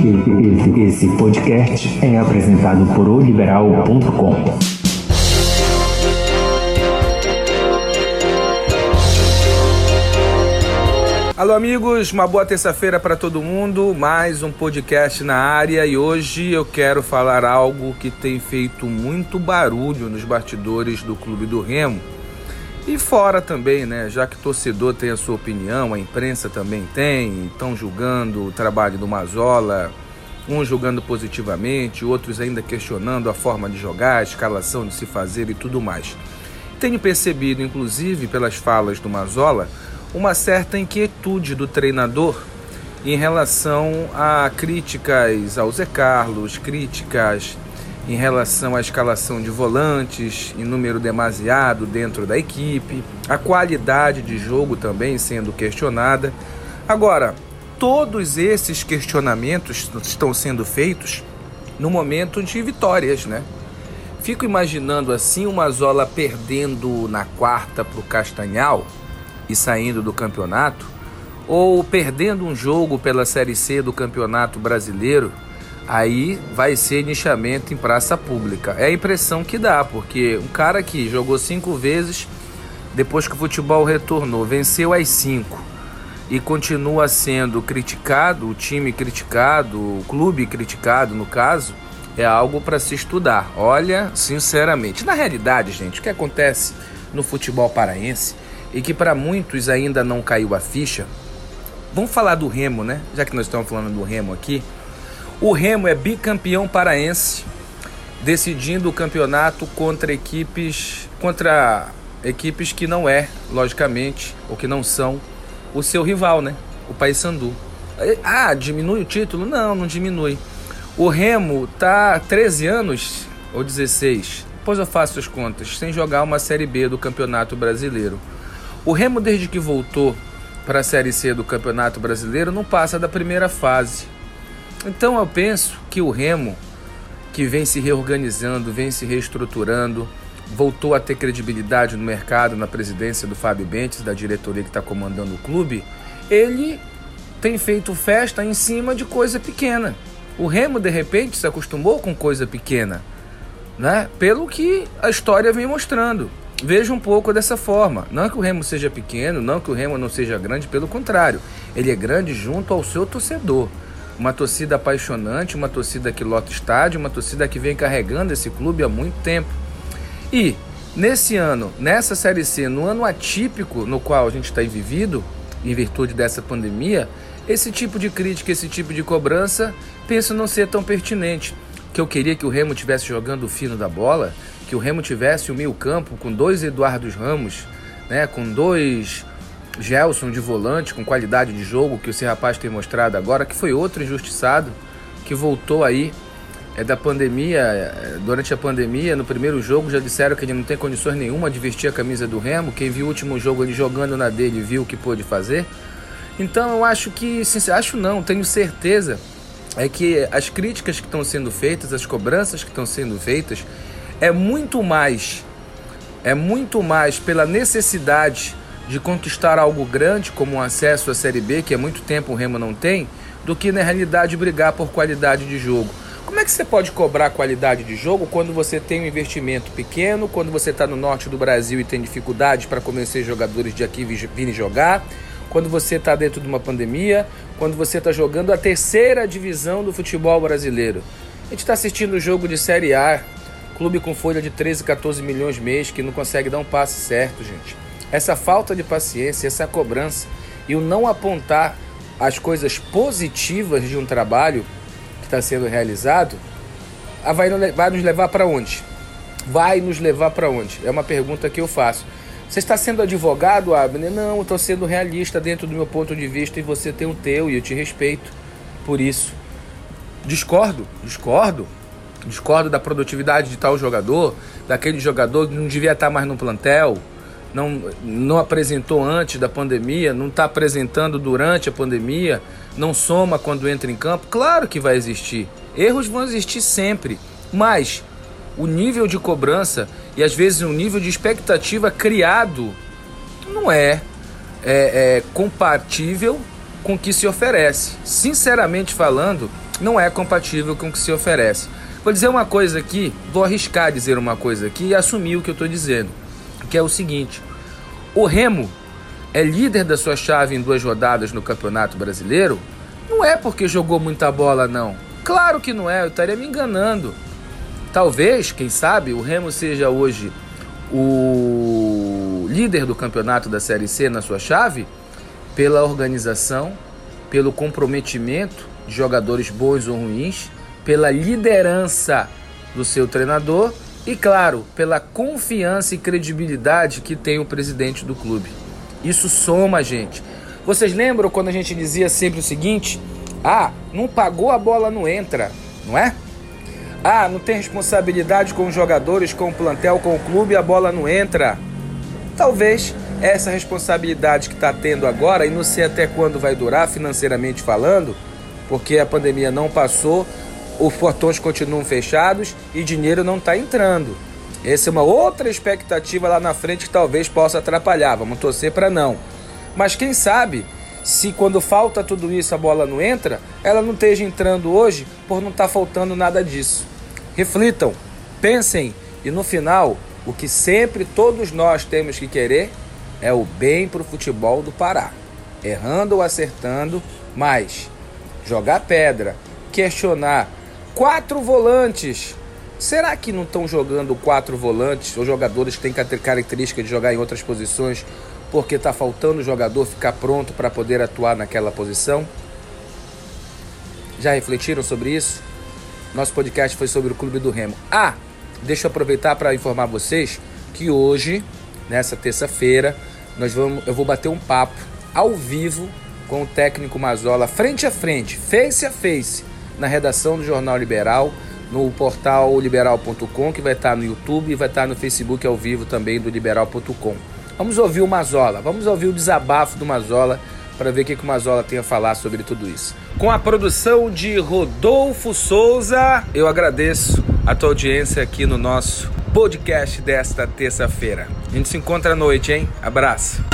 Esse, esse podcast é apresentado por oliberal.com. Alô, amigos, uma boa terça-feira para todo mundo. Mais um podcast na área e hoje eu quero falar algo que tem feito muito barulho nos bastidores do Clube do Remo e fora também, né? Já que torcedor tem a sua opinião, a imprensa também tem, estão julgando o trabalho do Mazola, uns julgando positivamente, outros ainda questionando a forma de jogar, a escalação de se fazer e tudo mais. Tenho percebido, inclusive, pelas falas do Mazola, uma certa inquietude do treinador em relação a críticas ao Zé Carlos, críticas em relação à escalação de volantes, em número demasiado dentro da equipe, a qualidade de jogo também sendo questionada. Agora, todos esses questionamentos estão sendo feitos no momento de vitórias, né? Fico imaginando assim o Mazola perdendo na quarta para o Castanhal, e saindo do campeonato, ou perdendo um jogo pela Série C do Campeonato Brasileiro, aí vai ser nichamento em praça pública. É a impressão que dá, porque um cara que jogou cinco vezes, depois que o futebol retornou, venceu as cinco e continua sendo criticado, o time criticado, o clube criticado no caso, é algo para se estudar. Olha, sinceramente, na realidade, gente, o que acontece no futebol paraense e que para muitos ainda não caiu a ficha. Vamos falar do Remo, né? Já que nós estamos falando do Remo aqui. O Remo é bicampeão paraense, decidindo o campeonato contra equipes contra equipes que não é, logicamente, ou que não são o seu rival, né? O Paysandu. Ah, diminui o título? Não, não diminui. O Remo tá 13 anos ou 16, depois eu faço as contas, sem jogar uma Série B do Campeonato Brasileiro. O Remo, desde que voltou para a Série C do Campeonato Brasileiro, não passa da primeira fase. Então eu penso que o Remo, que vem se reorganizando, vem se reestruturando, voltou a ter credibilidade no mercado, na presidência do Fábio Bentes, da diretoria que está comandando o clube, ele tem feito festa em cima de coisa pequena. O Remo, de repente, se acostumou com coisa pequena, né? pelo que a história vem mostrando veja um pouco dessa forma. Não que o Remo seja pequeno, não que o Remo não seja grande, pelo contrário, ele é grande junto ao seu torcedor. Uma torcida apaixonante, uma torcida que lota estádio, uma torcida que vem carregando esse clube há muito tempo. E nesse ano, nessa Série C, no ano atípico no qual a gente está vivido, em virtude dessa pandemia, esse tipo de crítica, esse tipo de cobrança, penso não ser tão pertinente. Que eu queria que o Remo tivesse jogando o fino da bola, que o Remo tivesse o meio campo com dois Eduardos Ramos, né, com dois Gelson de volante, com qualidade de jogo que esse rapaz tem mostrado agora, que foi outro injustiçado, que voltou aí é da pandemia, é, durante a pandemia, no primeiro jogo já disseram que ele não tem condições nenhuma de vestir a camisa do Remo. Quem viu o último jogo ele jogando na dele viu o que pôde fazer. Então eu acho que, acho não, tenho certeza é que as críticas que estão sendo feitas, as cobranças que estão sendo feitas, é muito mais é muito mais pela necessidade de conquistar algo grande como um acesso à Série B, que há muito tempo o Remo não tem, do que na realidade brigar por qualidade de jogo. Como é que você pode cobrar qualidade de jogo quando você tem um investimento pequeno, quando você está no norte do Brasil e tem dificuldade para convencer jogadores de aqui virem jogar, quando você está dentro de uma pandemia, quando você está jogando a terceira divisão do futebol brasileiro? A gente está assistindo o jogo de Série A Clube com folha de 13, 14 milhões mês que não consegue dar um passe certo, gente. Essa falta de paciência, essa cobrança e o não apontar as coisas positivas de um trabalho que está sendo realizado, vai, vai nos levar para onde? Vai nos levar para onde? É uma pergunta que eu faço. Você está sendo advogado, Abner? Não, estou sendo realista dentro do meu ponto de vista e você tem o teu e eu te respeito por isso. Discordo, discordo. Discordo da produtividade de tal jogador, daquele jogador que não devia estar mais no plantel, não, não apresentou antes da pandemia, não está apresentando durante a pandemia, não soma quando entra em campo. Claro que vai existir. Erros vão existir sempre, mas o nível de cobrança e às vezes o nível de expectativa criado não é, é, é compatível com o que se oferece. Sinceramente falando, não é compatível com o que se oferece. Vou dizer uma coisa aqui, vou arriscar dizer uma coisa aqui e assumir o que eu estou dizendo, que é o seguinte: o Remo é líder da sua chave em duas rodadas no Campeonato Brasileiro? Não é porque jogou muita bola, não. Claro que não é, eu estaria me enganando. Talvez, quem sabe, o Remo seja hoje o líder do campeonato da Série C na sua chave pela organização, pelo comprometimento de jogadores bons ou ruins, pela liderança do seu treinador e, claro, pela confiança e credibilidade que tem o presidente do clube. Isso soma, gente. Vocês lembram quando a gente dizia sempre o seguinte: ah, não pagou a bola não entra, não é? Ah, não tem responsabilidade com os jogadores, com o plantel, com o clube, a bola não entra. Talvez essa responsabilidade que está tendo agora, e não sei até quando vai durar financeiramente falando, porque a pandemia não passou, os portões continuam fechados e dinheiro não está entrando. Essa é uma outra expectativa lá na frente que talvez possa atrapalhar. Vamos torcer para não. Mas quem sabe se quando falta tudo isso a bola não entra, ela não esteja entrando hoje por não estar tá faltando nada disso. Reflitam, pensem e no final, o que sempre todos nós temos que querer é o bem para o futebol do Pará. Errando ou acertando, mas jogar pedra, questionar quatro volantes. Será que não estão jogando quatro volantes ou jogadores que têm característica de jogar em outras posições porque está faltando o jogador ficar pronto para poder atuar naquela posição? Já refletiram sobre isso? Nosso podcast foi sobre o Clube do Remo. Ah, deixa eu aproveitar para informar vocês que hoje, nessa terça-feira, nós vamos, eu vou bater um papo ao vivo com o técnico Mazola, frente a frente, face a face, na redação do Jornal Liberal, no portal liberal.com, que vai estar no YouTube e vai estar no Facebook ao vivo também do liberal.com. Vamos ouvir o Mazola, vamos ouvir o desabafo do Mazola para ver o que, o Mazola tem a falar sobre tudo isso. Com a produção de Rodolfo Souza, eu agradeço a tua audiência aqui no nosso podcast desta terça-feira. A gente se encontra à noite, hein? Abraço.